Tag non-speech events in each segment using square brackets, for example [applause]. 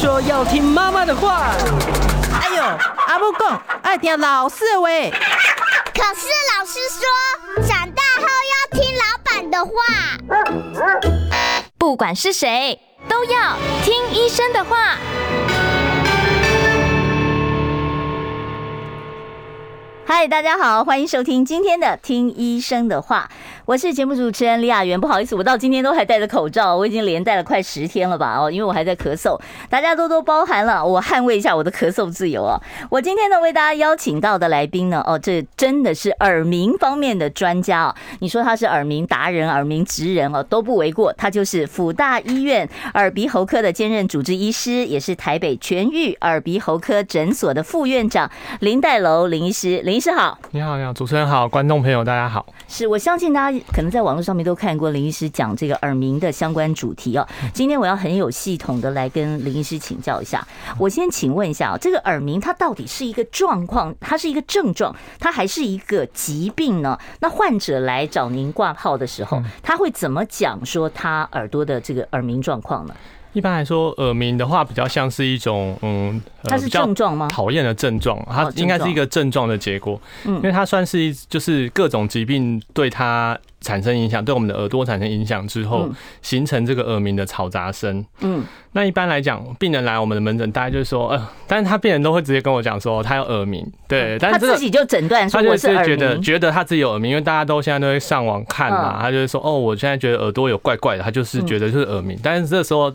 说要听妈妈的话。哎呦，阿母讲爱听老师的话。可是老师说，长大后要听老板的话。不管是谁，都要听医生的话。嗨，大家好，欢迎收听今天的《听医生的话》。我是节目主持人李雅媛，不好意思，我到今天都还戴着口罩，我已经连戴了快十天了吧？哦，因为我还在咳嗽，大家多多包涵了，我捍卫一下我的咳嗽自由哦。我今天呢，为大家邀请到的来宾呢，哦，这真的是耳鸣方面的专家哦。你说他是耳鸣达人、耳鸣职人哦，都不为过。他就是辅大医院耳鼻喉科的兼任主治医师，也是台北全愈耳鼻喉科诊所的副院长林代楼林医师。林医师好，你好，你好，主持人好，观众朋友大家好。是我相信大家。可能在网络上面都看过林医师讲这个耳鸣的相关主题哦。今天我要很有系统的来跟林医师请教一下。我先请问一下，这个耳鸣它到底是一个状况，它是一个症状，它还是一个疾病呢？那患者来找您挂号的时候，他会怎么讲说他耳朵的这个耳鸣状况呢？一般来说，耳鸣的话比较像是一种嗯，它是症状吗？讨厌的症状，它应该是一个症状的结果，嗯，因为它算是一就是各种疾病对它产生影响，对我们的耳朵产生影响之后，形成这个耳鸣的嘈杂声。嗯，那一般来讲，病人来我们的门诊，大概就是说，呃，但是他病人都会直接跟我讲说，他有耳鸣。对，但是他自己就诊断说我是，觉得觉得他自己有耳鸣，因为大家都现在都会上网看嘛，他就是说，哦，我现在觉得耳朵有怪怪的，他就是觉得就是耳鸣。但是这时候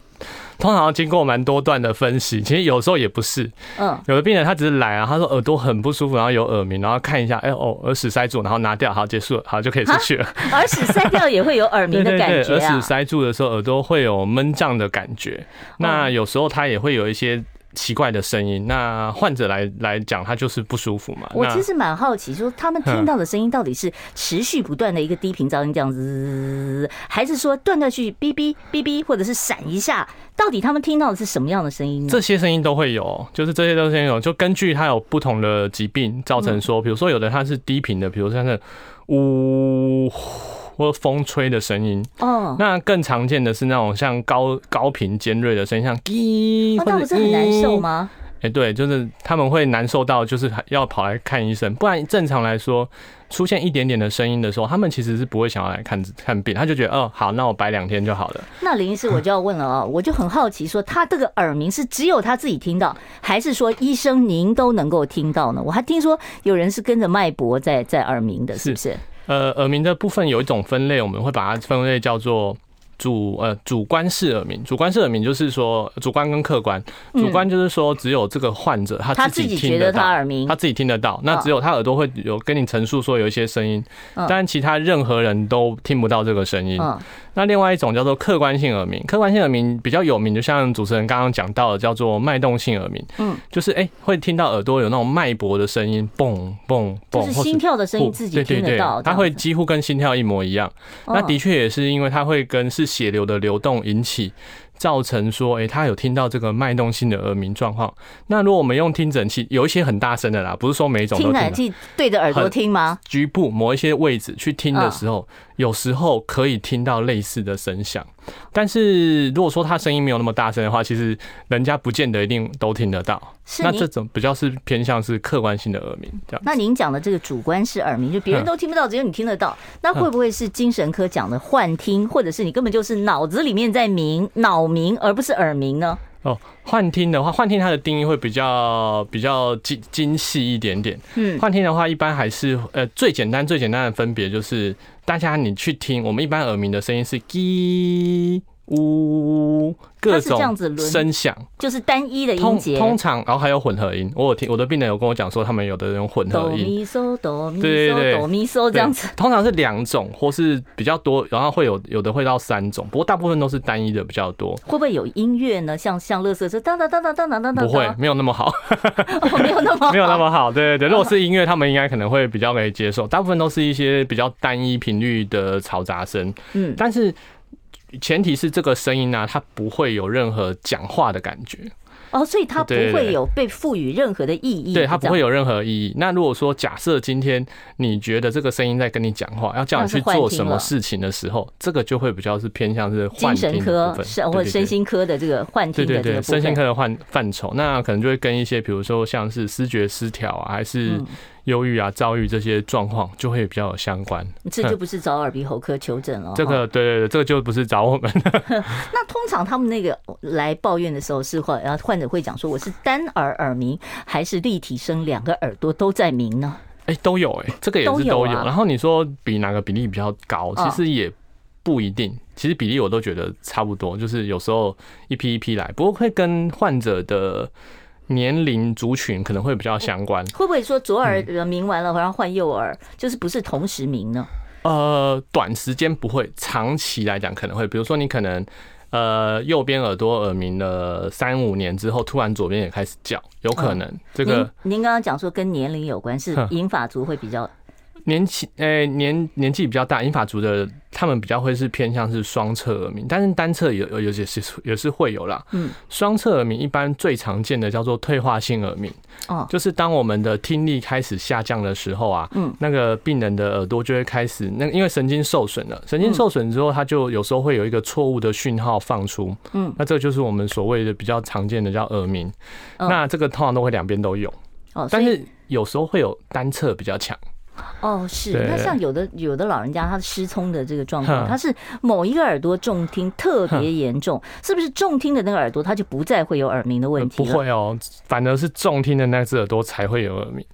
通常经过蛮多段的分析，其实有时候也不是。嗯，有的病人他只是来啊，他说耳朵很不舒服，然后有耳鸣，然后看一下，哎哦，耳屎塞住，然后拿掉，好，结束了，好，就可以出去了。耳屎塞掉也会有耳鸣的 [laughs] 感觉啊。耳屎塞住的时候，耳朵会有闷胀的感觉。那有时候他也会有一些奇怪的声音。那患者来来讲，他就是不舒服嘛。我其实蛮好奇，说他们听到的声音到底是持续不断的一个低频噪音这样子，还是说断断续续哔哔哔哔，或者是闪一下？到底他们听到的是什么样的声音呢？这些声音都会有，就是这些都是有，就根据他有不同的疾病造成说，比如说有的他是低频的，比如像是呜。或风吹的声音哦，那更常见的是那种像高高频尖锐的声音，像滴，那不是很难受吗？哎，对，就是他们会难受到，就是要跑来看医生。不然正常来说，出现一点点的声音的时候，他们其实是不会想要来看看病，他就觉得哦，好，那我摆两天就好了。那林医师，我就要问了哦，我就很好奇，说他这个耳鸣是只有他自己听到，还是说医生您都能够听到呢？我还听说有人是跟着脉搏在在耳鸣的，是不是？呃，耳鸣的部分有一种分类，我们会把它分类叫做主呃主观式耳鸣。主观式耳鸣就是说主观跟客观，主观就是说只有这个患者他自己听得到，他耳鸣，他自己听得到，那只有他耳朵会有跟你陈述说有一些声音，但其他任何人都听不到这个声音。那另外一种叫做客观性耳鸣，客观性耳鸣比较有名，就像主持人刚刚讲到的，叫做脉动性耳鸣。嗯，就是哎、欸，会听到耳朵有那种脉搏的声音，嘣嘣嘣，就是心跳的声音，自己听得到。它会几乎跟心跳一模一样。那的确也是因为它会跟是血流的流动引起。造成说，哎，他有听到这个脉动性的耳鸣状况。那如果我们用听诊器，有一些很大声的啦，不是说每一种都听。听诊器对着耳朵听吗？局部某一些位置去听的时候，有时候可以听到类似的声响。但是如果说他声音没有那么大声的话，其实人家不见得一定都听得到。那这种比较是偏向是客观性的耳鸣，这样。那您讲的这个主观式耳鸣，就别人都听不到，只有你听得到，那会不会是精神科讲的幻听，或者是你根本就是脑子里面在鸣脑鸣，而不是耳鸣呢？哦，幻听的话，幻听它的定义会比较比较精精细一点点。嗯，幻听的话，一般还是呃最简单最简单的分别就是，大家你去听，我们一般耳鸣的声音是叽。呜。各种声响就是单一的音节，通常然后还有混合音。我有听我的病人有跟我讲说，他们有的人用混合音，哆咪嗦哆咪嗦哆咪嗦这样子。通常是两种，或是比较多，然后会有有的会到三种，不过大部分都是单一的比较多。会不会有音乐呢？像像乐色是当当当当当当当当，不会，[laughs] 没有那么好，没有那么好没有那么好。对对对，如果是音乐，他们应该可能会比较可以接受。大部分都是一些比较单一频率的嘈杂声。嗯，但是。前提是这个声音呢，它不会有任何讲话的感觉。哦，所以它不会有被赋予任何的意义。对，它不会有任何意义。那如果说假设今天你觉得这个声音在跟你讲话，要叫你去做什么事情的时候，这个就会比较是偏向是精神科或者身心科的这个幻。对对对，身心科的幻范畴，那可能就会跟一些比如说像是视觉失调啊，还是。忧郁啊、遭遇这些状况就会比较有相关，这就不是找耳鼻喉科求诊了。这个对对对，这个就不是找我们。[laughs] 那通常他们那个来抱怨的时候是患，然后患者会讲说，我是单耳耳鸣还是立体声，两个耳朵都在鸣呢？哎，都有哎，这个也是都有。然后你说比哪个比例比较高，其实也不一定。其实比例我都觉得差不多，就是有时候一批一批来，不过会跟患者的。年龄族群可能会比较相关，会不会说左耳鸣完了，然后换右耳，就是不是同时鸣呢？呃，短时间不会，长期来讲可能会。比如说你可能呃右边耳朵耳鸣了三五年之后，突然左边也开始叫，有可能。这个您刚刚讲说跟年龄有关，是银发族会比较。年轻诶、欸，年年纪比较大，英法族的他们比较会是偏向是双侧耳鸣，但是单侧有有有些是也是会有啦。嗯，双侧耳鸣一般最常见的叫做退化性耳鸣。哦，就是当我们的听力开始下降的时候啊，嗯，那个病人的耳朵就会开始那因为神经受损了，神经受损之后，它就有时候会有一个错误的讯号放出。嗯，那这个就是我们所谓的比较常见的叫耳鸣。那这个通常都会两边都有。哦，但是有时候会有单侧比较强。哦，是。那像有的有的老人家，他失聪的这个状况，他是某一个耳朵重听特别严重，是不是重听的那个耳朵，他就不再会有耳鸣的问题？不会哦，反而是重听的那只耳朵才会有耳鸣。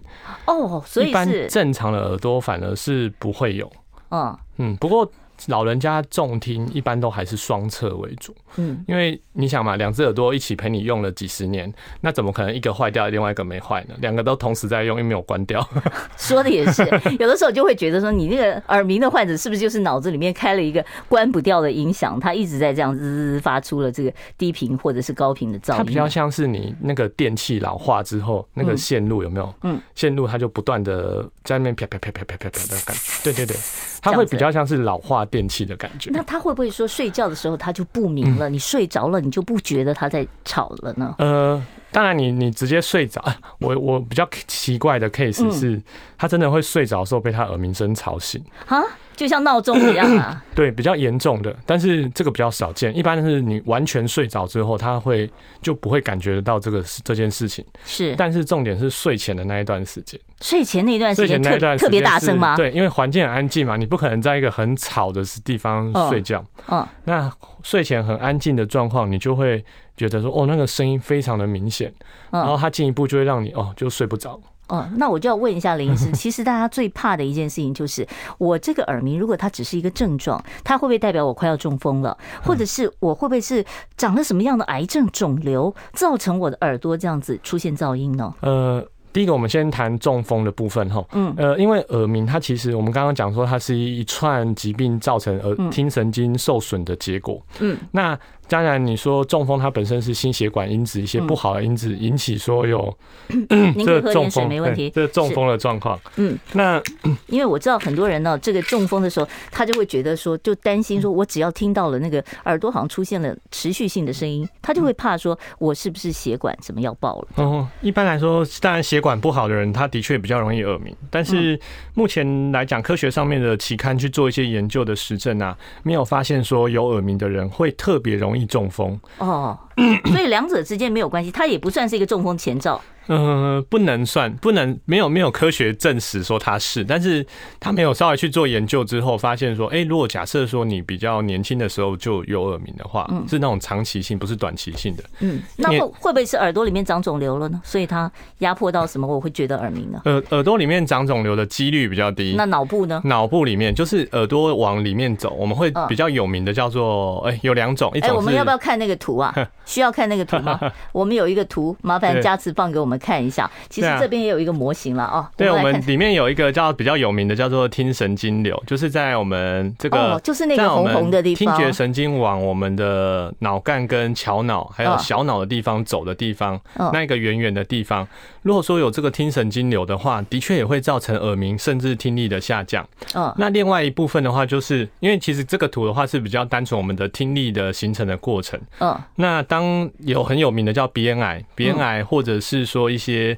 哦，所以是一般正常的耳朵反而是不会有。嗯嗯，不过。老人家重听一般都还是双侧为主，嗯，因为你想嘛，两只耳朵一起陪你用了几十年，那怎么可能一个坏掉，另外一个没坏呢？两个都同时在用，又没有关掉。[laughs] 说的也是，[laughs] 有的时候就会觉得说，你那个耳鸣的患者是不是就是脑子里面开了一个关不掉的音响，他一直在这样滋滋发出了这个低频或者是高频的噪音。它比较像是你那个电器老化之后，那个线路有没有？嗯，线路它就不断的在那边啪啪啪啪啪啪啪的感觉。对对对，它会比较像是老化。电器的感觉，那他会不会说睡觉的时候他就不明了？你睡着了，你就不觉得他在吵了呢？呃，当然，你你直接睡着，[laughs] 我我比较奇怪的 case 是，他真的会睡着的时候被他耳鸣声吵醒啊。就像闹钟一样啊，[coughs] 对，比较严重的，但是这个比较少见。一般是你完全睡着之后，他会就不会感觉得到这个这件事情。是，但是重点是睡前的那一段时间。睡前那一段时间，特特别大声吗？对，因为环境很安静嘛，你不可能在一个很吵的地方睡觉。嗯，那睡前很安静的状况，你就会觉得说，哦，那个声音非常的明显，然后它进一步就会让你哦，就睡不着。哦，那我就要问一下林医师，[laughs] 其实大家最怕的一件事情就是，我这个耳鸣，如果它只是一个症状，它会不会代表我快要中风了？或者是我会不会是长了什么样的癌症肿瘤，造成我的耳朵这样子出现噪音呢？呃。第一个，我们先谈中风的部分哈。嗯。呃，因为耳鸣它其实我们刚刚讲说，它是一串疾病造成耳听神经受损的结果。嗯。那当然，你说中风它本身是心血管因子一些不好的因子引起说有 [clears throat] 这个中风没问题，这个中风的状况。嗯。那因为我知道很多人呢，这个中风的时候，他就会觉得说，就担心说，我只要听到了那个耳朵好像出现了持续性的声音，他就会怕说我是不是血管怎么要爆了？哦，一般来说，当然血。管不好的人，他的确比较容易耳鸣。但是目前来讲，科学上面的期刊去做一些研究的实证啊，没有发现说有耳鸣的人会特别容易中风。哦，所以两者之间没有关系，它也不算是一个中风前兆。嗯、呃，不能算，不能没有没有科学证实说它是，但是他没有稍微去做研究之后，发现说，哎、欸，如果假设说你比较年轻的时候就有耳鸣的话，嗯，是那种长期性，不是短期性的。嗯，那会会不会是耳朵里面长肿瘤了呢？所以它压迫到什么，我会觉得耳鸣呢？耳耳朵里面长肿瘤的几率比较低。那脑部呢？脑部里面就是耳朵往里面走，我们会比较有名的叫做，哎、欸，有两种，一种、欸、我们要不要看那个图啊？[laughs] 需要看那个图吗？[laughs] 我们有一个图，麻烦嘉慈放给我们看一下。其实这边也有一个模型了哦。对，我们里面有一个叫比较有名的，叫做听神经瘤，就是在我们这个哦，就是那个红红的地方，听觉神经往我们的脑干跟桥脑还有小脑的地方走的地方，那个远远的地方。如果说有这个听神经瘤的话，的确也会造成耳鸣，甚至听力的下降。嗯，那另外一部分的话，就是因为其实这个图的话是比较单纯我们的听力的形成的过程。嗯，那当有很有名的叫鼻咽癌，鼻咽癌或者是说一些。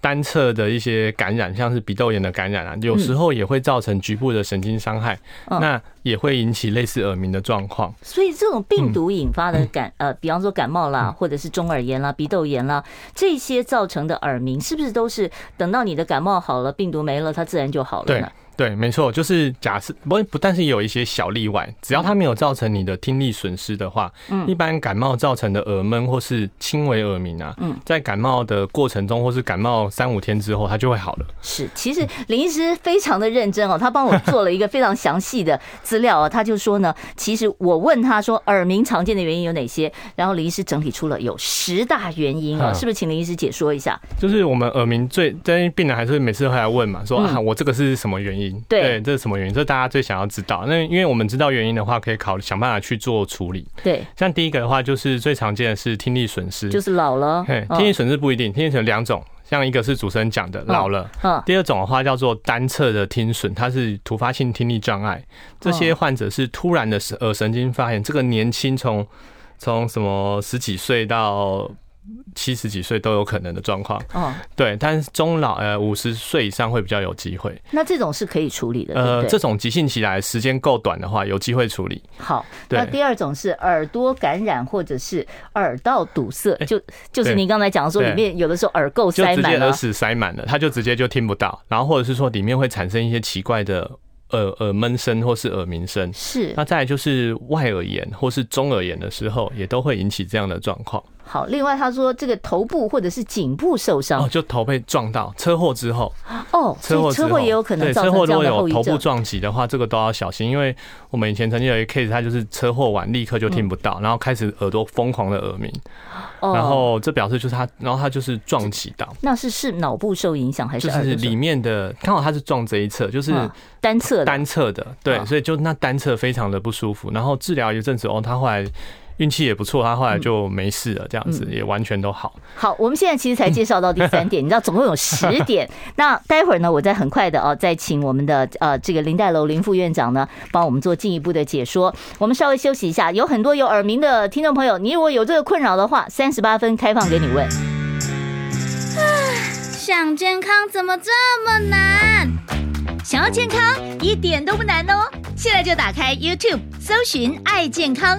单侧的一些感染，像是鼻窦炎的感染啊，有时候也会造成局部的神经伤害，嗯、那也会引起类似耳鸣的状况。所以这种病毒引发的感，嗯、呃，比方说感冒啦，或者是中耳炎啦、鼻窦炎啦，这些造成的耳鸣，是不是都是等到你的感冒好了，病毒没了，它自然就好了呢？对，没错，就是假设不不，但是有一些小例外，只要它没有造成你的听力损失的话，嗯，一般感冒造成的耳闷或是轻微耳鸣啊，嗯，在感冒的过程中或是感冒三五天之后，它就会好了。是，其实林医师非常的认真哦，他帮我做了一个非常详细的资料啊，他就说呢，其实我问他说耳鸣常见的原因有哪些，然后林医师整理出了有十大原因啊，是不是？请林医师解说一下。就是我们耳鸣最，在病人还是每次会来问嘛，说啊，我这个是什么原因？对，对，这是什么原因？这是大家最想要知道。那因为我们知道原因的话，可以考想办法去做处理。对，像第一个的话，就是最常见的是听力损失，就是老了。对，听力损失不一定，听力损失两种，像一个是主持人讲的老了，嗯，第二种的话叫做单侧的听损，它是突发性听力障碍。这些患者是突然的耳神经发炎，这个年轻从从什么十几岁到。七十几岁都有可能的状况，哦，对，但是中老呃五十岁以上会比较有机会。那这种是可以处理的，呃，这种急性期来时间够短的话，有机会处理。好，那第二种是耳朵感染或者是耳道堵塞，就就是您刚才讲的说里面有的时候耳垢塞满了，耳屎塞满了，他就直接就听不到，然后或者是说里面会产生一些奇怪的。耳耳闷声或是耳鸣声，是。那再来就是外耳炎或是中耳炎的时候，也都会引起这样的状况。好，另外他说这个头部或者是颈部受伤，哦，就头被撞到，车祸之后，哦，车祸车祸也有可能造成这样的后遗症。车祸如果有头部撞击的话，这个都要小心，因为我们以前曾经有一个 case，他就是车祸完立刻就听不到，然后开始耳朵疯狂的耳鸣。然后这表示就是他，然后他就是撞击到，那是是脑部受影响还是？就是里面的刚好他是撞这一侧，就是单侧单侧的，对，所以就那单侧非常的不舒服。然后治疗一阵子哦，他后来。运气也不错，他后来就没事了，这样子也完全都好。好，我们现在其实才介绍到第三点，[laughs] 你知道总共有十点。那待会儿呢，我再很快的哦，再请我们的呃这个林黛楼林副院长呢，帮我们做进一步的解说。我们稍微休息一下，有很多有耳鸣的听众朋友，你如果有这个困扰的话，三十八分开放给你问。[sighs] 想健康怎么这么难？想要健康一点都不难哦，现在就打开 YouTube 搜寻爱健康。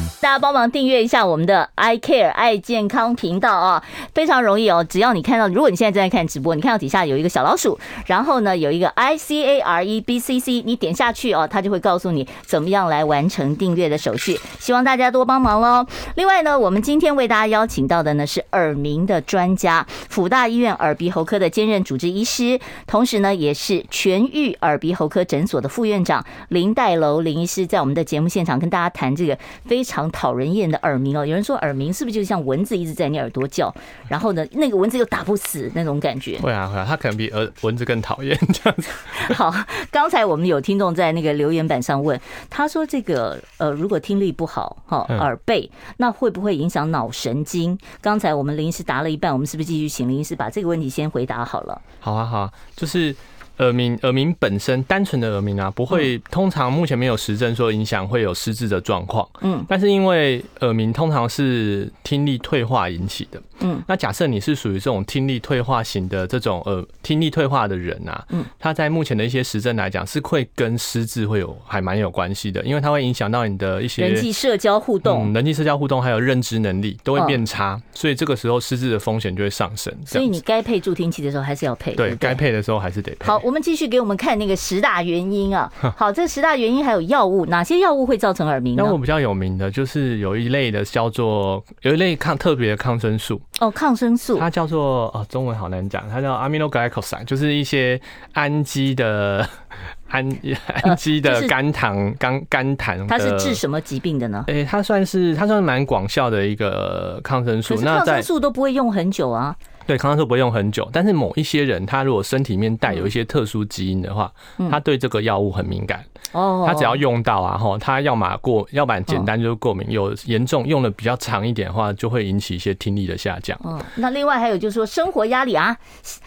大家帮忙订阅一下我们的 I Care 爱健康频道啊，非常容易哦。只要你看到，如果你现在正在看直播，你看到底下有一个小老鼠，然后呢有一个 I C A R E B C C，你点下去哦，它就会告诉你怎么样来完成订阅的手续。希望大家多帮忙喽。另外呢，我们今天为大家邀请到的呢是耳鸣的专家，辅大医院耳鼻喉科的兼任主治医师，同时呢也是全愈耳鼻喉科诊所的副院长林黛楼林医师，在我们的节目现场跟大家谈这个非常。讨人厌的耳鸣哦，有人说耳鸣是不是就像蚊子一直在你耳朵叫，然后呢，那个蚊子又打不死那种感觉？会啊会啊，它可能比蚊蚊子更讨厌这样子。[laughs] 好，刚才我们有听众在那个留言板上问，他说这个呃，如果听力不好哈，耳背，那会不会影响脑神经？刚才我们林医师答了一半，我们是不是继续请林医师把这个问题先回答好了？好啊好啊，就是。耳鸣，耳鸣本身单纯的耳鸣啊，不会，通常目前没有实证说影响会有失智的状况。嗯，但是因为耳鸣通常是听力退化引起的。嗯，那假设你是属于这种听力退化型的这种耳听力退化的人啊，嗯，他在目前的一些实证来讲是会跟失智会有还蛮有关系的，因为它会影响到你的一些人际社交互动，人际社交互动还有认知能力都会变差，所以这个时候失智的风险就会上升。所以你该配助听器的时候还是要配，对，该配的时候还是得配。好。我们继续给我们看那个十大原因啊。[laughs] 好，这十大原因还有药物，哪些药物会造成耳鸣呢？药物比较有名的就是有一类的叫做有一类抗特别的抗生素哦，抗生素，它叫做哦，中文好难讲，它叫 aminoglycoside，就是一些氨基的 [laughs] 氨氨基的肝糖肝肝糖。它是治什么疾病的呢？哎，它算是它算是蛮广效的一个抗生素。那抗生素都不会用很久啊。对，抗生素不会用很久。但是某一些人，他如果身体里面带有一些特殊基因的话，他对这个药物很敏感。哦，他只要用到啊，哈，他要么过，要不然简单就是过敏。有严重用的比较长一点的话，就会引起一些听力的下降。嗯，那另外还有就是说，生活压力啊，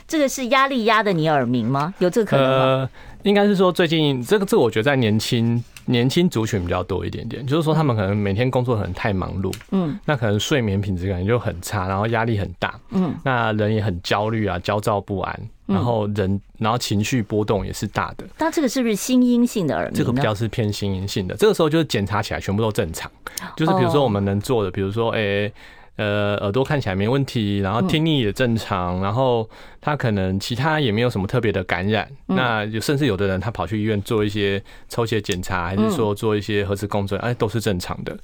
这个是压力压的你耳鸣吗？有这个可能吗？呃，应该是说最近这个，这个我觉得在年轻。年轻族群比较多一点点，就是说他们可能每天工作可能太忙碌，嗯，那可能睡眠品质感觉就很差，然后压力很大，嗯，那人也很焦虑啊，焦躁不安，然后人然后情绪波动也是大的。那这个是不是心因性的耳鸣？这个比较是偏心因性的，这个时候就是检查起来全部都正常，就是比如说我们能做的，比如说诶、欸，呃，耳朵看起来没问题，然后听力也正常，然后。他可能其他也没有什么特别的感染，嗯、那就甚至有的人他跑去医院做一些抽血检查，还是说做一些核磁共振，哎，都是正常的。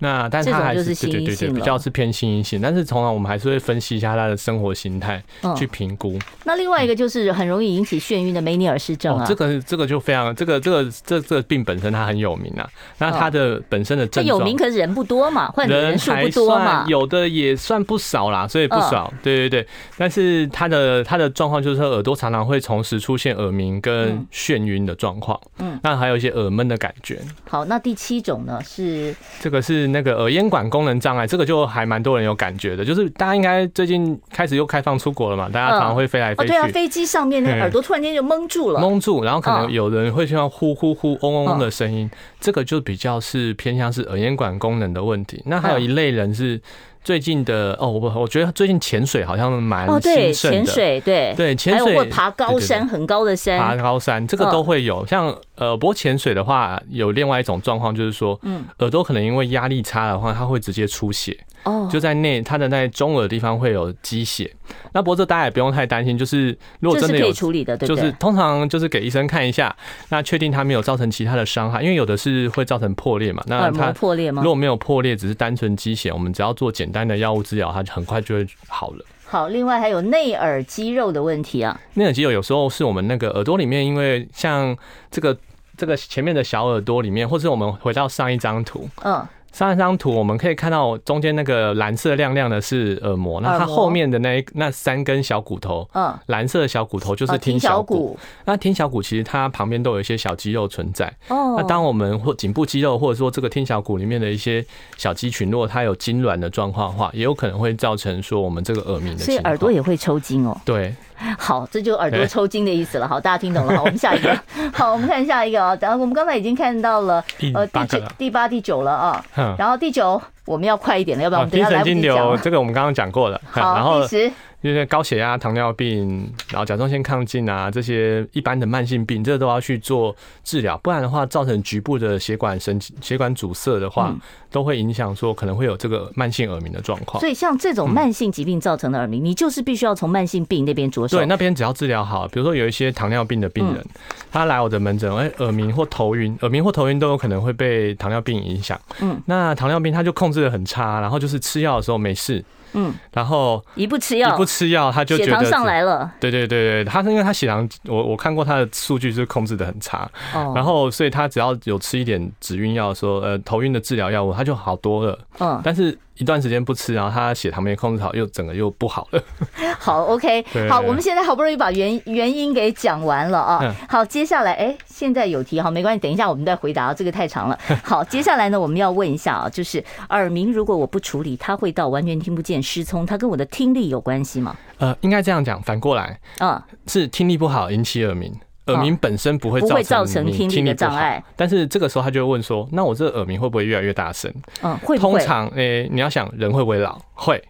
那但是他还是对对对对，比较是偏心因性，但是通常我们还是会分析一下他的生活形态去评估。那另外一个就是很容易引起眩晕的梅尼尔氏症啊，这个这个就非常这个这个这这个病本身它很有名啊。那它的本身的症状有名，可是人不多嘛，患者人数不多嘛，有的也算不少啦，所以不少。对对对，但是它的。他的状况就是说耳朵常常会同时出现耳鸣跟眩晕的状况，嗯，那还有一些耳闷的感觉。好，那第七种呢是这个是那个耳咽管功能障碍，这个就还蛮多人有感觉的，就是大家应该最近开始又开放出国了嘛，大家常常会飞来飞去，对啊，飞机上面那个耳朵突然间就蒙住了，蒙住，然后可能有人会听到呼呼呼、嗡嗡嗡的声音，这个就比较是偏向是耳咽管功能的问题。那还有一类人是。最近的哦，我我觉得最近潜水好像蛮哦，对，潜水对。对潜水或爬高山很高的山，爬高山这个都会有。像呃，不过潜水的话，有另外一种状况，就是说，嗯，耳朵可能因为压力差的话，它会直接出血。哦，就在内它的那中耳的地方会有积血，那不过这大家也不用太担心，就是如果真的有处理的，对，就是通常就是给医生看一下，那确定它没有造成其他的伤害，因为有的是会造成破裂嘛，那它破裂吗？如果没有破裂，只是单纯积血，我们只要做简单的药物治疗，它很快就会好了。好，另外还有内耳肌肉的问题啊，内耳肌肉有时候是我们那个耳朵里面，因为像这个这个前面的小耳朵里面，或是我们回到上一张图，嗯。上一张图我们可以看到中间那个蓝色亮亮的是耳膜，那它后面的那那三根小骨头，嗯，蓝色的小骨头就是听小骨。那听小骨其实它旁边都有一些小肌肉存在。哦，那当我们或颈部肌肉或者说这个听小骨里面的一些小肌群，如果它有痉挛的状况的话，也有可能会造成说我们这个耳鸣的。所以耳朵也会抽筋哦。对。[laughs] 好，这就耳朵抽筋的意思了。好，大家听懂了。好，我们下一个。[laughs] 好，我们看下一个啊。然后我们刚才已经看到了呃第九、第八、第九了啊。然后第九我们要快一点了，要不然我们等下来不及讲。这个我们刚刚讲过了。好，第十。因为高血压、糖尿病，然后甲状腺亢进啊，这些一般的慢性病，这个都要去做治疗，不然的话，造成局部的血管神经血管阻塞的话，都会影响说可能会有这个慢性耳鸣的状况。所以像这种慢性疾病造成的耳鸣，你就是必须要从慢性病那边着手。对，那边只要治疗好，比如说有一些糖尿病的病人，他来我的门诊，哎，耳鸣或头晕，耳鸣或头晕都有可能会被糖尿病影响。嗯，那糖尿病他就控制的很差，然后就是吃药的时候没事。嗯，然后一不吃药，一不吃药，他就觉得血糖上来了。对对对对，他是因为他血糖，我我看过他的数据是控制的很差。哦，然后所以他只要有吃一点止晕药，说呃头晕的治疗药物，他就好多了。嗯，但是。一段时间不吃，然后他血糖没控制好，又整个又不好了。[laughs] 好，OK，好，我们现在好不容易把原原因给讲完了啊。好，接下来，哎，现在有题，哈，没关系，等一下我们再回答，这个太长了。[laughs] 好，接下来呢，我们要问一下啊，就是耳鸣如果我不处理，它会到完全听不见、失聪，它跟我的听力有关系吗？呃，应该这样讲，反过来，啊，是听力不好引起耳鸣。耳鸣本身不会造成听力的障碍，但是这个时候他就会问说：“那我这个耳鸣会不会越来越大声？”嗯，会。通常，诶，你要想人会不会老？会。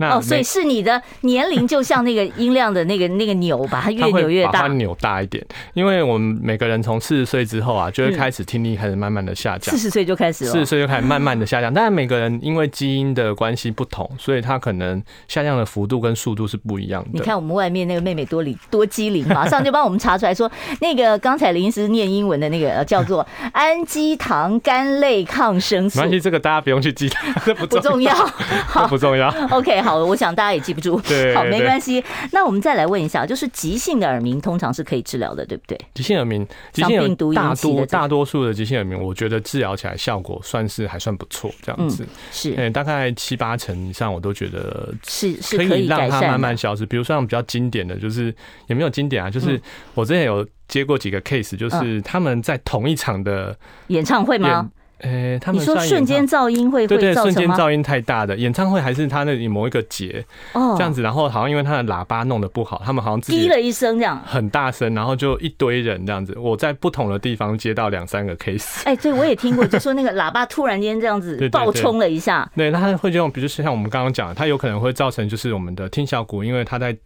那哦，所以是你的年龄就像那个 [laughs] 音量的那个那个钮，把它越扭越大，把它扭大一点。因为我们每个人从四十岁之后啊，就会开始听力开始慢慢的下降。四十岁就开始了，四十岁就开始慢慢的下降。但是每个人因为基因的关系不同，所以他可能下降的幅度跟速度是不一样的。你看我们外面那个妹妹多灵多机灵，马上就帮我们查出来说，那个刚才林医师念英文的那个叫做 [laughs] 氨基糖苷类抗生素。没关系，这个大家不用去记，这不重要，好不重要。[laughs] OK，好，我想大家也记不住。对，好，没关系。那我们再来问一下，就是急性的耳鸣通常是可以治疗的，对不对？急性耳鸣，急性病毒大多大多数的急性耳鸣，我觉得治疗起来效果算是还算不错，这样子。是，嗯，大概七八成以上，我都觉得是是可以让它慢慢消失。比如说比较经典的就是也没有经典啊，就是我之前有接过几个 case，就是他们在同一场的演唱会吗？诶、欸，他们你说瞬间噪音会会对对，瞬间噪音太大的演唱会，还是他那里某一个节哦。这样子，然后好像因为他的喇叭弄得不好，他们好像滴了一声这样，很大声，然后就一堆人这样子。我在不同的地方接到两三个 case，[laughs] 哎，对我也听过，就说那个喇叭突然间这样子 [laughs] 爆冲了一下，对，那他会这种，比如说像我们刚刚讲的，它有可能会造成就是我们的听小骨，因为它在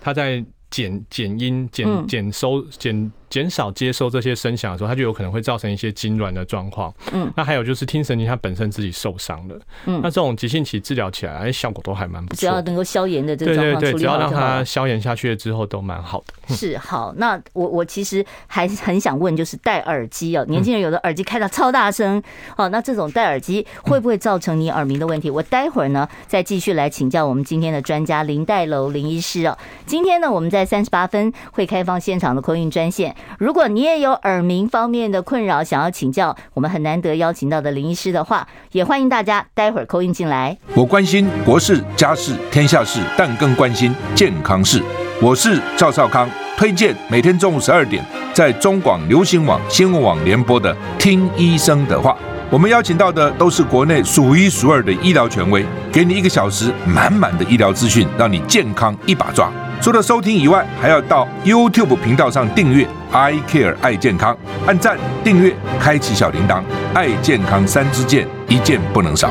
它在减减音减减收减。减少接收这些声响的时候，它就有可能会造成一些痉挛的状况。嗯，那还有就是听神经它本身自己受伤了。嗯，那这种急性期治疗起来，哎，效果都还蛮不错。只要能够消炎的这个状况，对对对，只要让它消炎下去了之后，都蛮好的。是好，那我我其实还很想问，就是戴耳机哦，年轻人有的耳机开到超大声，哦，那这种戴耳机会不会造成你耳鸣的问题？我待会儿呢再继续来请教我们今天的专家林黛楼林医师哦。今天呢，我们在三十八分会开放现场的 call in 专线。如果你也有耳鸣方面的困扰，想要请教我们很难得邀请到的林医师的话，也欢迎大家待会儿 call in 进来。我关心国事、家事、天下事，但更关心健康事。我是赵少康，推荐每天中午十二点在中广流行网新闻网联播的《听医生的话》。我们邀请到的都是国内数一数二的医疗权威，给你一个小时满满的医疗资讯，让你健康一把抓。除了收听以外，还要到 YouTube 频道上订阅 I Care 爱健康，按赞、订阅、开启小铃铛，爱健康三支箭，一件不能少。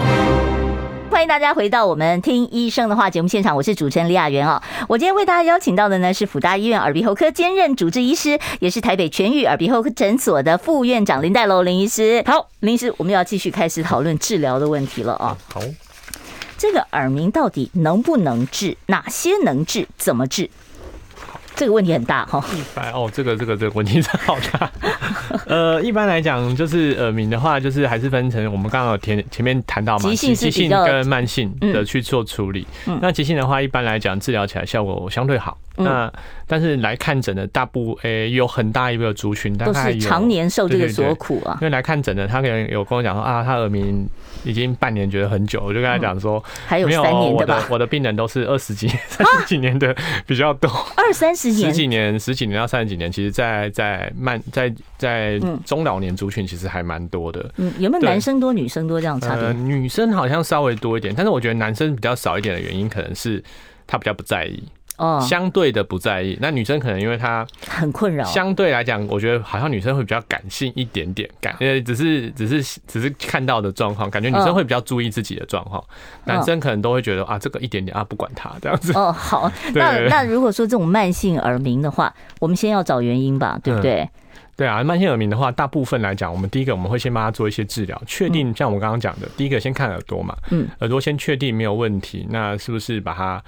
欢迎大家回到我们听医生的话节目现场，我是主持人李雅媛啊。我今天为大家邀请到的呢是辅大医院耳鼻喉科兼任主治医师，也是台北全域耳鼻喉科诊所的副院长林黛楼林医师。好，林医师，我们要继续开始讨论治疗的问题了啊。好。这个耳鸣到底能不能治？哪些能治？怎么治？这个问题很大哈。一般哦，这个这个这个问题真好大。[laughs] 呃，一般来讲，就是耳鸣的话，就是还是分成我们刚刚有前前面谈到嘛，急性、急性跟慢性的去做处理。那急性的话，一般来讲治疗起来效果相对好。那但是来看诊的大部诶有很大一个族群，大概有常年受这个所苦啊。因为来看诊的，他可能有跟我讲说啊，他耳鸣已经半年觉得很久，我就跟他讲说，还有三年的吧。我的病人都是二十几、[laughs] 三十几年的比较多，二三十年、十几年、十几年到三十几年，其实，在在慢在在中老年族群其实还蛮多的。嗯，有没有男生多、女生多这样差别？女生好像稍微多一点，但是我觉得男生比较少一点的原因，可能是他比较不在意。哦，相对的不在意。那女生可能因为她很困扰，相对来讲，我觉得好像女生会比较感性一点点，感呃，只是只是只是看到的状况，感觉女生会比较注意自己的状况，男生可能都会觉得啊，这个一点点啊，不管他这样子。哦，好，[laughs] 那那如果说这种慢性耳鸣的话，我们先要找原因吧，对不对？对啊，慢性耳鸣的话，大部分来讲，我们第一个我们会先帮他做一些治疗，确定像我刚刚讲的，第一个先看耳朵嘛，嗯，耳朵先确定没有问题，那是不是把它。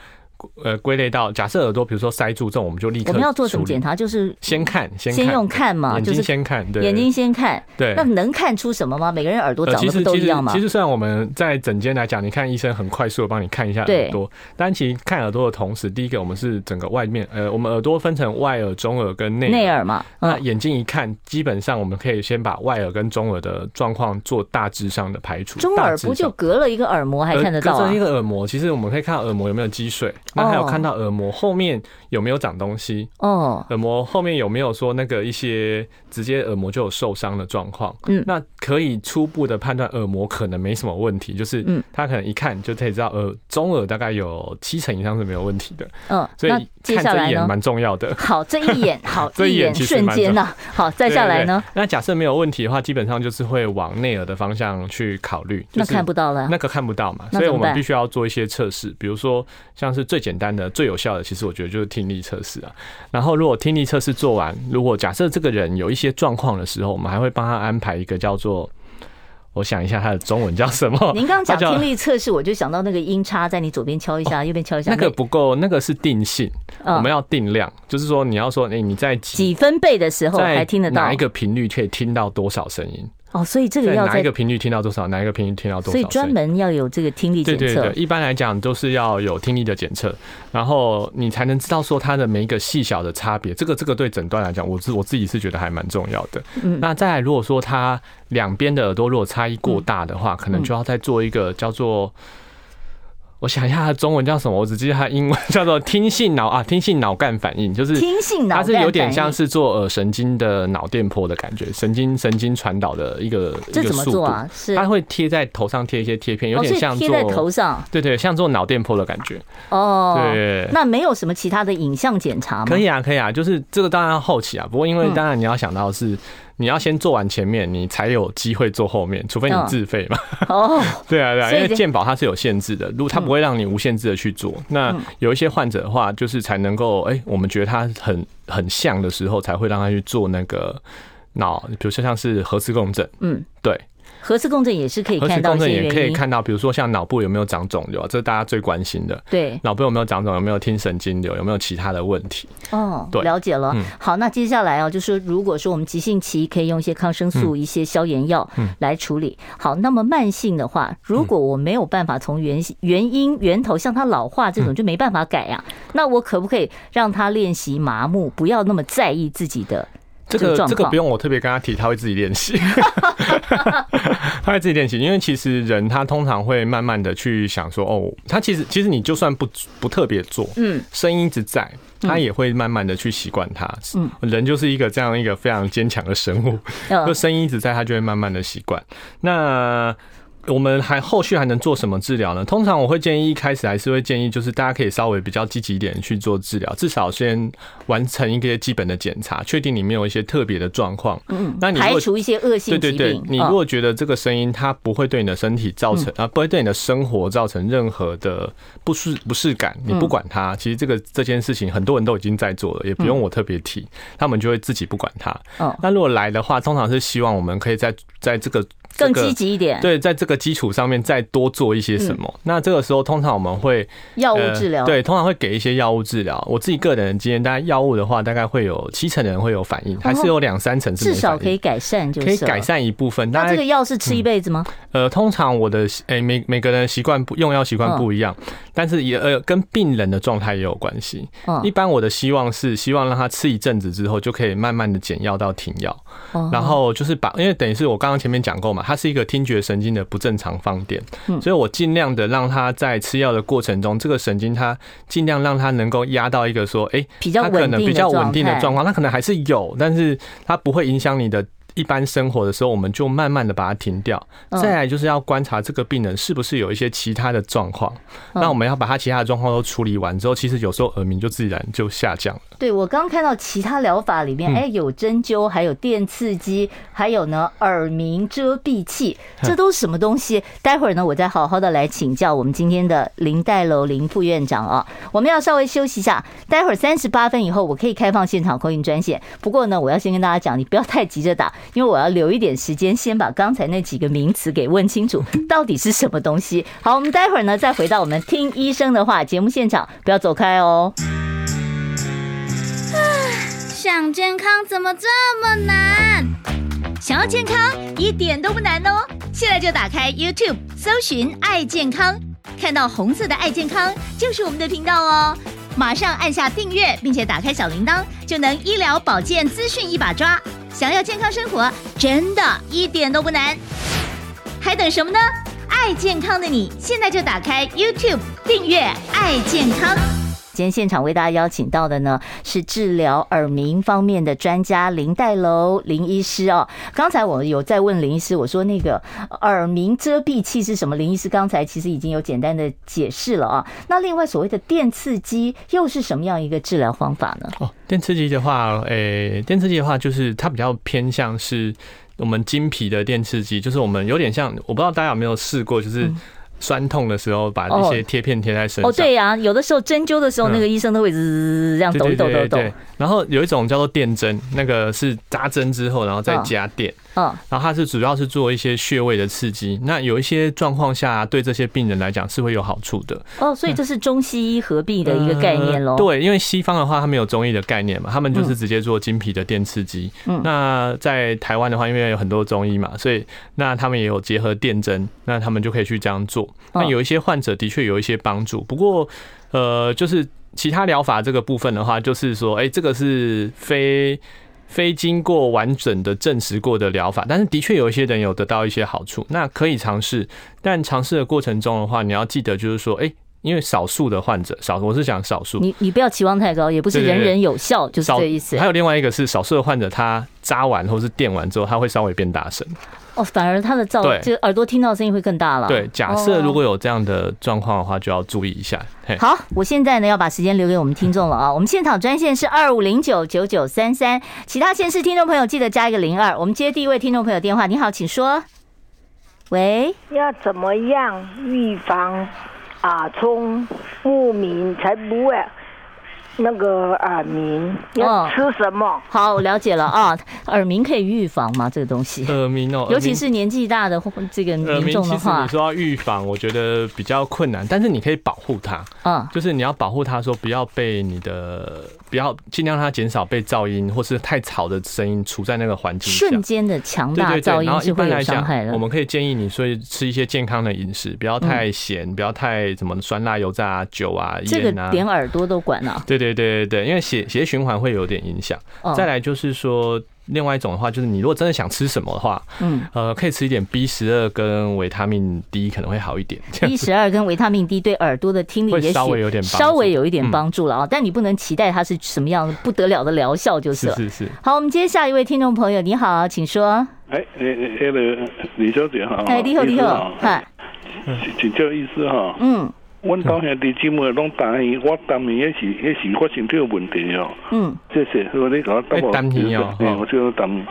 呃，归类到假设耳朵，比如说塞住这种，我们就立刻。我们要做什么检查？就是先看，先先用看嘛，眼睛先看，对，眼睛先看。对，那能看出什么吗？每个人耳朵长得不都一样吗？其实虽然我们在诊间来讲，你看医生很快速的帮你看一下耳朵，但其实看耳朵的同时，第一个我们是整个外面，呃，我们耳朵分成外耳、中耳跟内内耳嘛。那眼睛一看，基本上我们可以先把外耳跟中耳的状况做大致上的排除。中耳不就隔了一个耳膜还看得到？隔着一个耳膜，其实我们可以看耳膜有没有积水，那还有看到耳。膜后面有没有长东西？哦，耳膜后面有没有说那个一些直接耳膜就有受伤的状况？嗯，那可以初步的判断耳膜可能没什么问题，就是嗯，他可能一看就可以知道耳中耳大概有七成以上是没有问题的。嗯，所以看这一眼蛮重要的。好，这一眼好，[laughs] 这一眼瞬间呐。好，再下来呢？那假设没有问题的话，基本上就是会往内耳的方向去考虑。那看不到了，那个看不到嘛，所以我们必须要做一些测试，比如说像是最简单的、最有效的，其实我觉得就是听力测试啊。然后，如果听力测试做完，如果假设这个人有一些状况的时候，我们还会帮他安排一个叫做我想一下它的中文叫什么？您刚刚讲听力测试，我就想到那个音叉，在你左边敲一下，右边敲一下。那个不够，那个是定性，我们要定量，就是说你要说，哎，你在几分贝的时候还听得到哪一个频率可以听到多少声音？哦，所以这个要哪一个频率听到多少，哪一个频率听到多少，所以专门要有这个听力检测。对对对，一般来讲都是要有听力的检测，然后你才能知道说它的每一个细小的差别。这个这个对诊断来讲，我自我自己是觉得还蛮重要的。嗯，那再来，如果说它两边的耳朵如果差异过大的话，可能就要再做一个叫做。我想一下，它中文叫什么？我只记得它英文叫做 [laughs] 听性脑啊，听性脑干反应，就是听性脑，它是有点像是做呃神经的脑电波的感觉，神经神经传导的一个一个速度啊，是它会贴在头上贴一些贴片，有点像贴在头上，对对，像做脑电波的感觉哦。对，那没有什么其他的影像检查吗？可以啊，可以啊，就是这个当然要后期啊，不过因为当然你要想到是。你要先做完前面，你才有机会做后面，除非你自费嘛。哦，[laughs] 对啊，对啊，因为健保它是有限制的，如果它不会让你无限制的去做。那有一些患者的话，就是才能够，哎，我们觉得他很很像的时候，才会让他去做那个脑，比如说像是核磁共振。嗯，对。核磁共振也是可以看到，核磁共振也可以看到，比如说像脑部有没有长肿瘤，这是大家最关心的。对，脑部有没有长肿，有没有听神经瘤，有没有其他的问题？哦，对，了解了。好，那接下来啊，就是如果说我们急性期可以用一些抗生素、一些消炎药来处理。好，那么慢性的话，如果我没有办法从原原因源头，像它老化这种就没办法改呀，那我可不可以让他练习麻木，不要那么在意自己的？这个这个不用我特别跟他提，他会自己练习，[laughs] 他会自己练习。因为其实人他通常会慢慢的去想说，哦，他其实其实你就算不不特别做，嗯，声音一直在，他也会慢慢的去习惯它。嗯，人就是一个这样一个非常坚强的生物，就声音一直在，他就会慢慢的习惯。那。我们还后续还能做什么治疗呢？通常我会建议一开始还是会建议，就是大家可以稍微比较积极一点去做治疗，至少先完成一个基本的检查，确定你没有一些特别的状况。嗯，那你排除一些恶性疾病。对对对，你如果觉得这个声音它不会对你的身体造成啊，不会对你的生活造成任何的不适不适感，你不管它，其实这个这件事情很多人都已经在做了，也不用我特别提，他们就会自己不管它。哦，那如果来的话，通常是希望我们可以在在这个。更积极一点，对，在这个基础上面再多做一些什么。那这个时候，通常我们会药物治疗，对，通常会给一些药物治疗。我自己个人的经验，大概药物的话，大概会有七成的人会有反应，还是有两三成是至少可以改善，就可以改善一部分。那这个药是吃一辈子吗？呃，通常我的诶，每每个人习惯不用药习惯不一样，但是也呃跟病人的状态也有关系。一般我的希望是希望让他吃一阵子之后，就可以慢慢的减药到停药，然后就是把，因为等于是我刚刚前面讲过嘛，它是一个听觉。神经的不正常放电，所以我尽量的让他在吃药的过程中，这个神经它尽量让它能够压到一个说，哎，他可能比较稳定的状况，它可能还是有，但是它不会影响你的。一般生活的时候，我们就慢慢的把它停掉。再来就是要观察这个病人是不是有一些其他的状况。那我们要把他其他的状况都处理完之后，其实有时候耳鸣就自然就下降了。对，我刚看到其他疗法里面，哎，有针灸，还有电刺激，还有呢耳鸣遮蔽器，这都是什么东西？待会儿呢，我再好好的来请教我们今天的林黛楼林副院长啊。我们要稍微休息一下，待会儿三十八分以后，我可以开放现场 call in 专线。不过呢，我要先跟大家讲，你不要太急着打。因为我要留一点时间，先把刚才那几个名词给问清楚，[laughs] 到底是什么东西。好，我们待会儿呢再回到我们听医生的话节目现场，不要走开哦。想健康怎么这么难？想要健康一点都不难哦，现在就打开 YouTube 搜寻“爱健康”，看到红色的“爱健康”就是我们的频道哦。马上按下订阅，并且打开小铃铛，就能医疗保健资讯一把抓。想要健康生活，真的一点都不难，还等什么呢？爱健康的你，现在就打开 YouTube 订阅“爱健康”。今天现场为大家邀请到的呢，是治疗耳鸣方面的专家林黛楼林医师哦。刚才我有在问林医师，我说那个耳鸣遮蔽器是什么？林医师刚才其实已经有简单的解释了啊。那另外所谓的电刺激又是什么样一个治疗方法呢？哦。电刺激的话，诶、欸，电刺激的话，就是它比较偏向是我们经皮的电刺激，就是我们有点像，我不知道大家有没有试过，就是酸痛的时候，把一些贴片贴在身上。哦，对呀，有的时候针灸的时候，那个医生都会滋这样抖抖抖抖。然后有一种叫做电针，那个是扎针之后，然后再加电。嗯，然后它是主要是做一些穴位的刺激。那有一些状况下，对这些病人来讲是会有好处的。哦，所以这是中西医合璧的一个概念喽。对，因为西方的话，他们有中医的概念嘛，他们就是直接做经皮的电刺激。嗯，那在台湾的话，因为有很多中医嘛，所以那他们也有结合电针，那他们就可以去这样做。那有一些患者的确有一些帮助，不过呃，就是其他疗法这个部分的话，就是说，哎，这个是非。非经过完整的证实过的疗法，但是的确有一些人有得到一些好处，那可以尝试。但尝试的过程中的话，你要记得就是说，哎，因为少数的患者少，我是讲少数，你你不要期望太高，也不是人人有效，就是这意思。还有另外一个是少数的患者，他扎完或是电完之后，他会稍微变大声。哦，反而他的噪，这个耳朵听到声音会更大了。对，假设如果有这样的状况的话，就要注意一下。好，我现在呢要把时间留给我们听众了啊。我们现场专线是二五零九九九三三，其他县市听众朋友记得加一个零二。我们接第一位听众朋友电话，你好，请说。喂，要怎么样预防耳聪目明才不会？那个耳鸣要吃什么？哦、好，我了解了啊。耳鸣可以预防吗？这个东西？耳鸣哦，尤其是年纪大的这个民众的话，你说要预防，我觉得比较困难。但是你可以保护它，嗯，就是你要保护它，说不要被你的。不要尽量让它减少被噪音或是太吵的声音处在那个环境下。瞬间的强大噪音是会有伤害的。我们可以建议你说吃一些健康的饮食，不要太咸，不要太什么酸辣油炸啊、酒啊、盐啊。这个连耳朵都管了。对对对对对，因为血血液循环会有点影响。再来就是说。另外一种的话，就是你如果真的想吃什么的话，嗯，呃，可以吃一点 B 十二跟维他命 D 可能会好一点。B 十二跟维他命 D 对耳朵的听力也许稍微有点稍微有一点帮助了啊，但你不能期待它是什么样不得了的疗效就是了。是是是。好，我们接下一位听众朋友，你好，请说。哎，哎哎李小姐好。哎，你好你好，嗨，请教医师哈。嗯。阮家兄弟姊妹拢担心，我担心也是也是我身体有问题哦。嗯，谢谢，所以你搞担担心哦。嗯，我就担心。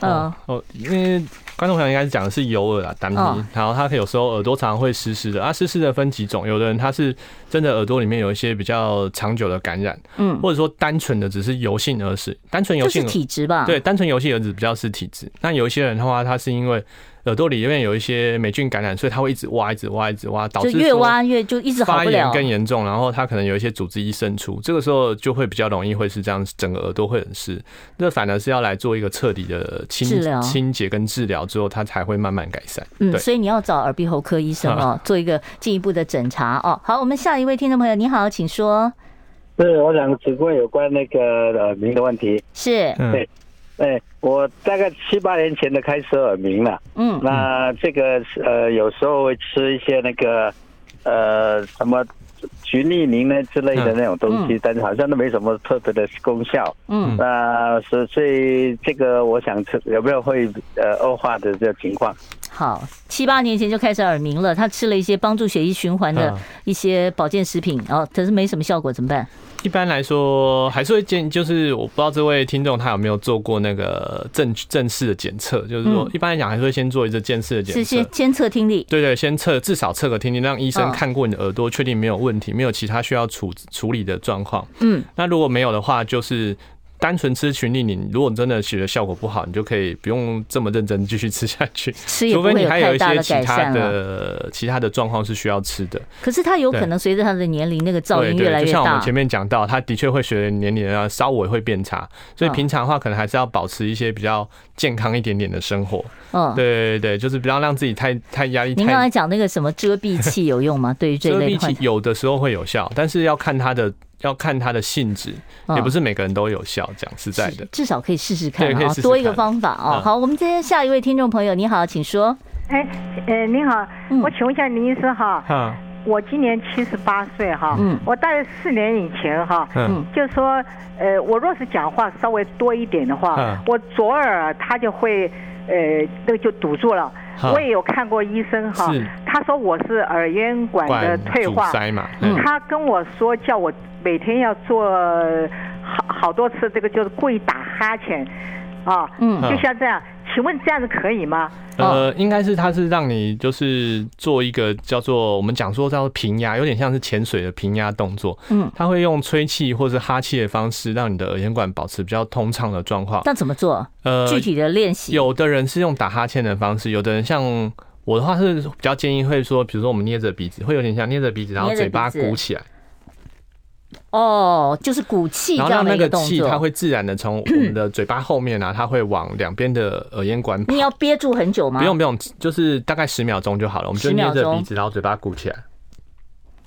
嗯哦，因为观众朋友应该是讲的是油耳啊，担心。然后他有时候耳朵常常会湿湿的啊，湿湿的分几种，有的人他是真的耳朵里面有一些比较长久的感染，嗯，或者说单纯的只是油性耳屎，单纯油性体质吧？对，单纯油性耳屎比较是体质。那有一些人的话，他是因为。耳朵里面有一些霉菌感染，所以它会一直挖，一直挖，一直挖，导致越挖越就一直好不了，发炎更严重，然后它可能有一些组织一渗出，这个时候就会比较容易会是这样，整个耳朵会很湿。那反而是要来做一个彻底的清清洁跟治疗之后，它才会慢慢改善。嗯，所以你要找耳鼻喉科医生哦，[laughs] 做一个进一步的诊查哦。好，我们下一位听众朋友，你好，请说。是，我想请问有关那个耳鸣的问题。是，对。哎，我大概七八年前的开始耳鸣了。嗯，那这个呃，有时候会吃一些那个呃什么菊利宁呢之类的那种东西，但是好像都没什么特别的功效。嗯，那所所以这个我想吃有没有会呃恶化的这个情况？好，七八年前就开始耳鸣了，他吃了一些帮助血液循环的一些保健食品，然后可是没什么效果，怎么办？一般来说，还是会建议，就是我不知道这位听众他有没有做过那个正正式的检测，就是说一般来讲还是会先做一个正式的检测，是先先测听力，对对，先测至少测个听力，让医生看过你的耳朵，确定没有问题，没有其他需要处处理的状况。嗯，那如果没有的话，就是。单纯吃群力宁，如果真的觉得效果不好，你就可以不用这么认真继续吃下去。除非你还有一些其他的其他的状况是需要吃的。可是它有可能随着他的年龄，那个噪音越来越大。就像我们前面讲到，他的确会随着年龄啊稍微会变差，所以平常的话可能还是要保持一些比较健康一点点的生活。嗯，对对对，就是不要让自己太太压力。您刚才讲那个什么遮蔽器有用吗？对于这类的。遮蔽器有的时候会有效，但是要看它的。要看它的性质，也不是每个人都有效。讲实在的，至少可以试试看啊，多一个方法哦。好，我们今天下一位听众朋友，你好，请说。哎，呃，你好，我请问一下林医生哈，我今年七十八岁哈，我大概四年以前哈，嗯，就说，呃，我若是讲话稍微多一点的话，我左耳它就会，呃，那个就堵住了。我也有看过医生哈，他说我是耳咽管的退化，他跟我说叫我。每天要做好好多次，这个就是故意打哈欠，啊，嗯，就像这样，请问这样子可以吗？呃，应该是它是让你就是做一个叫做我们讲说叫做平压，有点像是潜水的平压动作。嗯，它会用吹气或是哈气的方式，让你的耳咽管保持比较通畅的状况。那怎么做？呃，具体的练习，有的人是用打哈欠的方式，有的人像我的话是比较建议会说，比如说我们捏着鼻子，会有点像捏着鼻子，然后嘴巴鼓起来。哦，就是鼓气，然后让那个气它会自然的从我们的嘴巴 [coughs] 后面啊，它会往两边的耳咽管。你要憋住很久吗？不用不用，就是大概十秒钟就好了。我们就捏着鼻子，然后嘴巴鼓起来。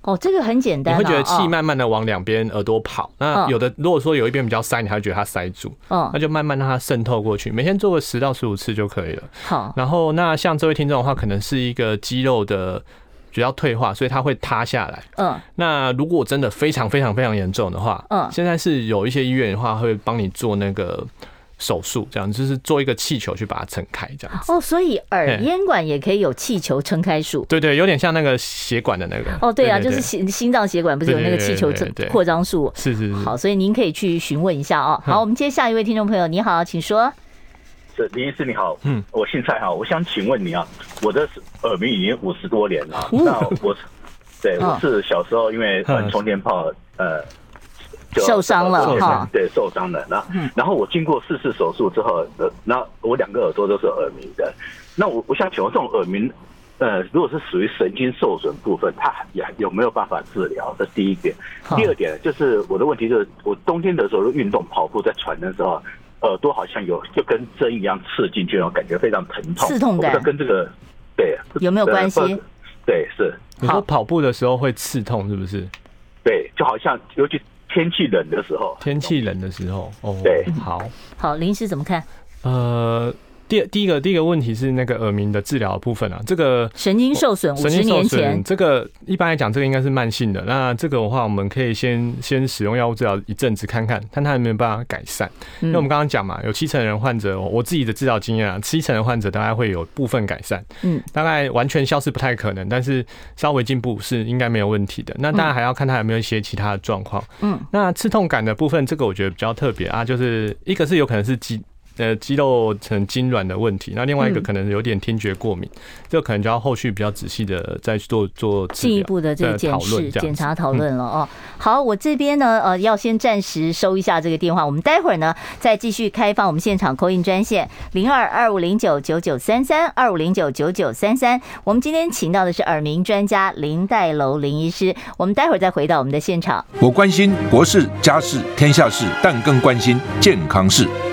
哦，这个很简单。你会觉得气慢慢的往两边耳朵跑。那有的如果说有一边比较塞，你还会觉得它塞住。嗯，那就慢慢让它渗透过去。每天做个十到十五次就可以了。好，然后那像这位听众的话，可能是一个肌肉的。比较退化，所以它会塌下来。嗯，那如果真的非常非常非常严重的话，嗯，现在是有一些医院的话会帮你做那个手术，这样就是做一个气球去把它撑开，这样子。哦，所以耳咽管也可以有气球撑开术。对，对对，有点像那个血管的那个。哦，对啊，就是心心脏血管不是有那个气球扩张术？是是是。好，所以您可以去询问一下哦。好，我们接下一位听众朋友，你好，请说。林医师你好，嗯，我姓蔡哈，我想请问你啊，我的耳鸣已经五十多年了，那我，对，我是小时候因为充电炮呃受伤了哈，对，受伤了，然后然后我经过四次手术之后，呃，那我两个耳朵都是耳鸣的，那我我想请问这种耳鸣，呃，如果是属于神经受损部分，它也有没有办法治疗？这第一点，第二点就是我的问题就是我冬天的时候运动跑步在喘的时候。耳朵好像有就跟针一样刺进去，然后感觉非常疼痛。刺痛感跟这个对有没有关系？对，是。你说跑步的时候会刺痛，是不是？对，就好像尤其天气冷的时候。天气冷的时候，哦，对，好。好，林医师怎么看？呃。第第一个第一个问题是那个耳鸣的治疗部分啊，这个神经受损，神经受损，这个一般来讲，这个应该是慢性的。那这个的话，我们可以先先使用药物治疗一阵子，看看看它有没有办法改善。因为我们刚刚讲嘛，有七成人患者，我自己的治疗经验啊，七成的患者大概会有部分改善，嗯，大概完全消失不太可能，但是稍微进步是应该没有问题的。那当然还要看他有没有一些其他的状况，嗯，那刺痛感的部分，这个我觉得比较特别啊，就是一个是有可能是肌。呃，肌肉呈痉挛的问题，那另外一个可能有点听觉过敏，这个可能就要后续比较仔细的再做做进一步的这个检视、检查、讨论了哦。好，我这边呢，呃，要先暂时收一下这个电话，我们待会儿呢再继续开放我们现场 call in 专线零二二五零九九九三三二五零九九九三三。我们今天请到的是耳鸣专家林黛楼林医师，我们待会儿再回到我们的现场。我关心国事、家事、天下事，但更关心健康事。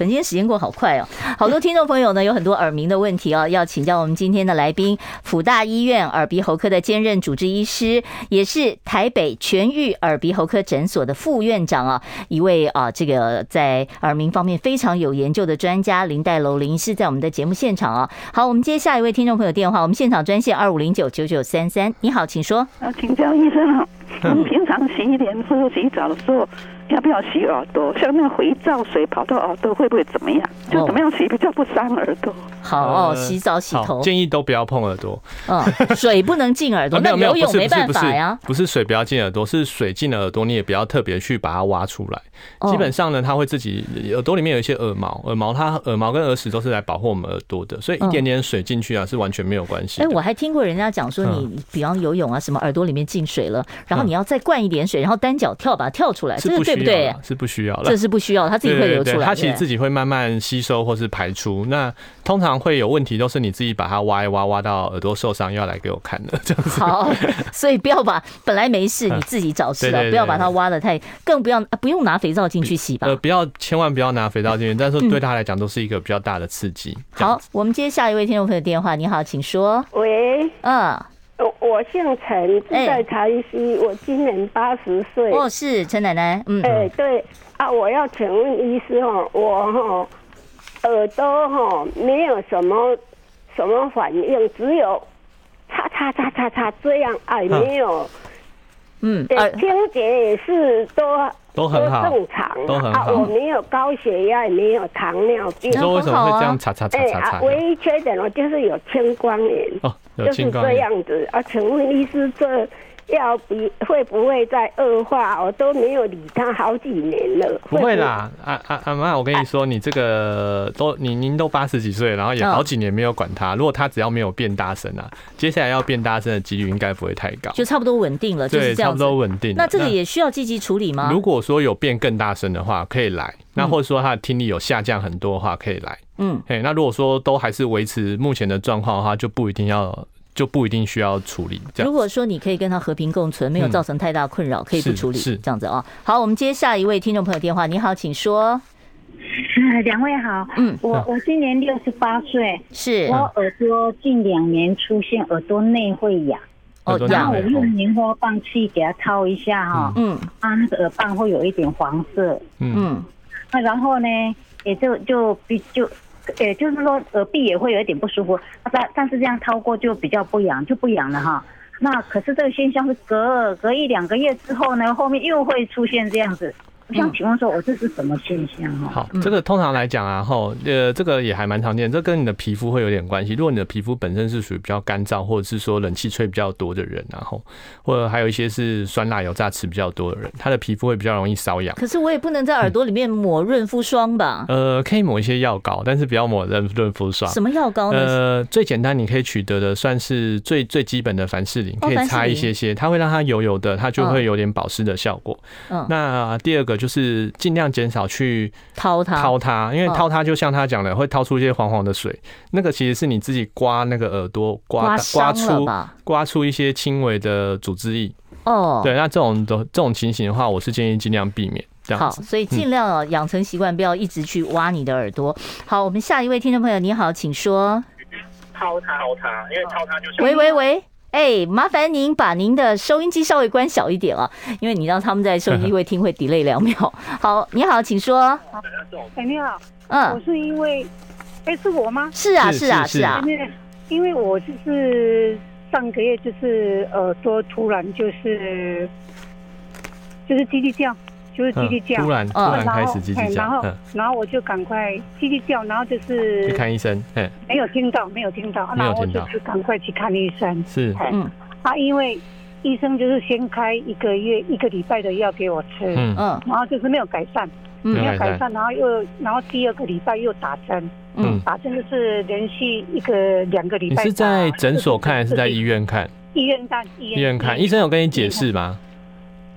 本天时间过好快哦，好多听众朋友呢有很多耳鸣的问题哦，要请教我们今天的来宾，辅大医院耳鼻喉科的兼任主治医师，也是台北全愈耳鼻喉科诊所的副院长啊，一位啊这个在耳鸣方面非常有研究的专家林岱楼林医师在我们的节目现场啊。好，我们接下一位听众朋友电话，我们现场专线二五零九九九三三，你好，请说。啊，请教医生啊，我 [laughs] 们平常洗脸或者洗澡的时候。要不要洗耳朵？像那个肥皂水跑到耳朵会不会怎么样？就怎么样洗比较不伤耳朵？好哦，洗澡洗头建议都不要碰耳朵。嗯，水不能进耳朵，[laughs] 那游泳没办法呀。不是水不要进耳朵，是水进了耳朵，你也不要特别去把它挖出来。基本上呢，它会自己耳朵里面有一些耳毛，耳毛它耳毛跟耳屎都是来保护我们耳朵的，所以一点点水进去啊是完全没有关系。哎，我还听过人家讲说，你比方游泳啊，什么耳朵里面进水了，然后你要再灌一点水，然后单脚跳把它跳出来，这个对不对？是不需要的，这是不需要，它自己会流出来。它其实自己会慢慢吸收或是排出。那通常会有问题，都是你自己把它挖一挖，挖到耳朵受伤，要来给我看的。[laughs] 这样子。好，所以不要把本来没事你自己找事了，不要把它挖的太，更不要不用拿肥皂进去洗吧。呃，不要，千万不要拿肥皂进去，但是对他来讲都是一个比较大的刺激。好，我们接下一位听众朋友电话，你好，请说。喂，嗯。我我姓陈，住在台西，我今年八十岁。哦，是陈奶奶，嗯，哎，对啊，我要请问医师哦，我哈耳朵哈没有什么什么反应，只有擦擦擦擦这样，哎，没有，嗯，听觉也是都都很好，正常，都很好。我没有高血压，也没有糖尿病。你说为什么会这样擦擦擦擦擦？唯一缺点我就是有青光眼，哦，就是这样子。啊，请问医师这？要比会不会再恶化？我都没有理他好几年了。不会啦，阿阿阿妈，我跟你说，你这个都你您都八十几岁，然后也好几年没有管他。如果他只要没有变大声啊，接下来要变大声的几率应该不会太高，就差不多稳定了。对，差不多稳定。那这个也需要积极处理吗？如果说有变更大声的话，可以来。那或者说他的听力有下降很多的话，可以来。嗯，嘿，那如果说都还是维持目前的状况的话，就不一定要。就不一定需要处理。如果说你可以跟他和平共存，没有造成太大困扰，可以不处理，是这样子啊。好，我们接下一位听众朋友电话。你好，请说。两位好。嗯，我我今年六十八岁，是我耳朵近两年出现耳朵内会痒，哦，然后我用棉花棒去给它掏一下哈，嗯，啊，那个耳棒会有一点黄色，嗯，那然后呢，也就就比就。也就是说，耳壁也会有一点不舒服，但但是这样掏过就比较不痒，就不痒了哈。那可是这个现象是隔隔一两个月之后呢，后面又会出现这样子。我想请问说，我这是什么现象哈？好，这个通常来讲啊，哈，呃，这个也还蛮常见，这跟你的皮肤会有点关系。如果你的皮肤本身是属于比较干燥，或者是说冷气吹比较多的人，然后或者还有一些是酸辣油炸吃比较多的人，他的皮肤会比较容易瘙痒。可是我也不能在耳朵里面抹润肤霜吧？呃，可以抹一些药膏，但是不要抹润润肤霜。什么药膏呢？呃，最简单你可以取得的算是最最基本的凡士林，可以擦一些些，它会让它油油的，它就会有点保湿的效果。嗯，那第二个就是尽量。减少去掏它，掏它，因为掏它就像他讲的，会掏出一些黄黄的水。那个其实是你自己刮那个耳朵，刮刮出刮出一些轻微的组织液。哦，对，那这种的这种情形的话，我是建议尽量避免这样。好，所以尽量养成习惯，不要一直去挖你的耳朵。好，我们下一位听众朋友，你好，请说。掏它，掏它，因为掏它就是。喂喂喂。哎、欸，麻烦您把您的收音机稍微关小一点啊，因为你让他们在收音机会听会 delay 两秒。[laughs] 好，你好，请说。哎，你好，嗯，我是因为，哎、欸，是我吗？是啊，是啊，是啊。因为，因为我就是上个月就是耳朵突然就是就是叽叽叫。就是叽叽叫，突然突然开始叽叽叫，然后然后我就赶快叽叽叫，然后就是去看医生，没有听到，没有听到，没有听到，就赶快去看医生。是，嗯，啊，因为医生就是先开一个月一个礼拜的药给我吃，嗯。嗯，然后就是没有改善，没有改善，然后又然后第二个礼拜又打针，嗯，打针就是连续一个两个礼拜。你是在诊所看还是在医院看？医院看，医院看，医生有跟你解释吗？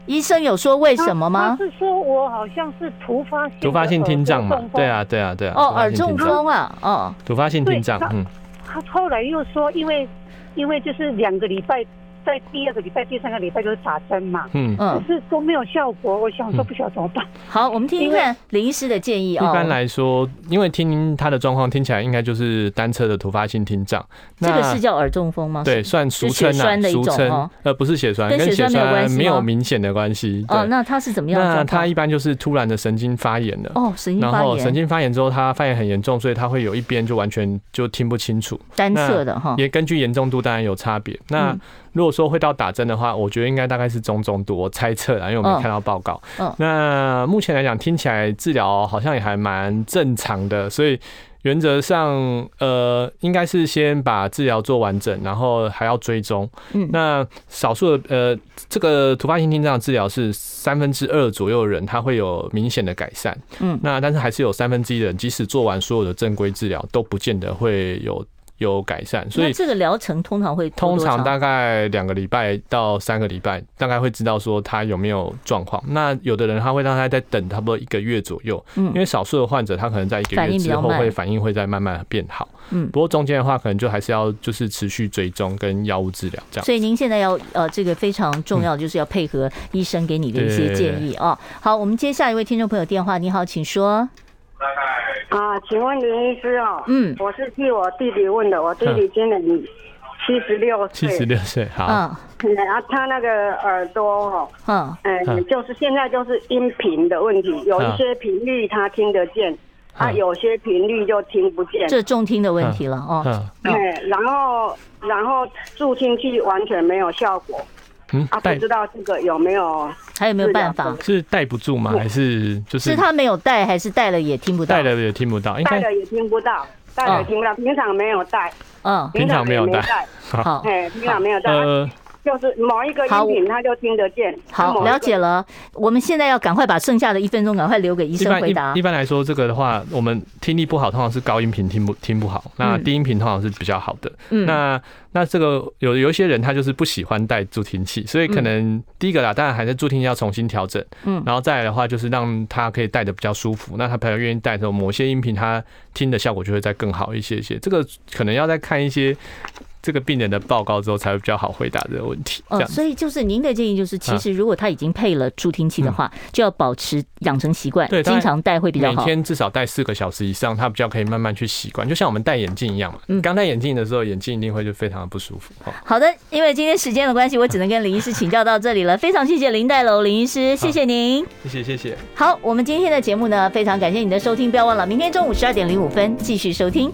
医生有说为什么吗？他是说我好像是突发性突发性听障嘛？对啊，对啊，对啊。哦，耳中风啊，哦，突发性听障。嗯，他后来又说，因为因为就是两个礼拜。在第二个礼拜、第三个礼拜就是打针嘛，嗯嗯，可是都没有效果。我想说不晓得怎么办。好，我们听听看林医师的建议哦。一般来说，因为听他的状况听起来应该就是单侧的突发性听障。这个是叫耳中风吗？对，算俗称啊，俗称。呃，不是血栓，跟血栓没有明显的关系。哦，那他是怎么样？那他一般就是突然的神经发炎了。哦，神经发炎。然后神经发炎之后，他发炎很严重，所以他会有一边就完全就听不清楚。单侧的哈。也根据严重度当然有差别。那如果说会到打针的话，我觉得应该大概是中中度，我猜测啦，因为我没看到报告。嗯，那目前来讲，听起来治疗好像也还蛮正常的，所以原则上，呃，应该是先把治疗做完整，然后还要追踪。嗯，那少数的呃，这个突发性听障治疗是三分之二左右的人，他会有明显的改善。嗯，那但是还是有三分之一的人，即使做完所有的正规治疗，都不见得会有。有改善，所以这个疗程通常会通常大概两个礼拜到三个礼拜，大概会知道说他有没有状况。那有的人他会让他再等差不多一个月左右，嗯，因为少数的患者他可能在一个月之后会反应会再慢慢变好，嗯，不过中间的话可能就还是要就是持续追踪跟药物治疗这样。所以您现在要呃这个非常重要，就是要配合医生给你的一些建议啊。好，我们接下一位听众朋友电话，你好，请说。啊，请问林医师哦，嗯，我是替我弟弟问的，我弟弟今年七十六岁，七十六岁，好，嗯，然后他那个耳朵哦，嗯，嗯，就是现在就是音频的问题，有一些频率他听得见，啊，有些频率就听不见。这重听的问题了哦。对，然后然后助听器完全没有效果。嗯，啊，不知道这个有没有还有没有办法？是带不住吗？还是就是？是他没有带，还是带了也听不到？带了也听不到，带了也听不到，带了也听不到。平常没有带，嗯，平常没有带，好，哎，平常没有带。就是某一个音频，他就听得见。好，了解了。我们现在要赶快把剩下的一分钟赶快留给医生回答。一般来说，这个的话，我们听力不好，通常是高音频听不听不好，那低音频通常是比较好的。嗯，那那这个有有一些人他就是不喜欢戴助听器，所以可能第一个啦，当然还是助听器要重新调整。嗯，然后再来的话，就是让他可以戴的比较舒服。那他朋友愿意戴的时候，某些音频他听的效果就会再更好一些些。这个可能要再看一些。这个病人的报告之后才会比较好回答这个问题。哦，所以就是您的建议就是，其实如果他已经配了助听器的话，就要保持养成习惯，对，经常戴会比较好。每天至少戴四个小时以上，他比较可以慢慢去习惯。就像我们戴眼镜一样嘛，嗯，刚戴眼镜的时候，眼镜一定会就非常的不舒服。好的，因为今天时间的关系，我只能跟林医师请教到这里了。非常谢谢林黛楼林医师，谢谢您，谢谢谢谢。好，我们今天的节目呢，非常感谢你的收听，不要忘了明天中午十二点零五分继续收听。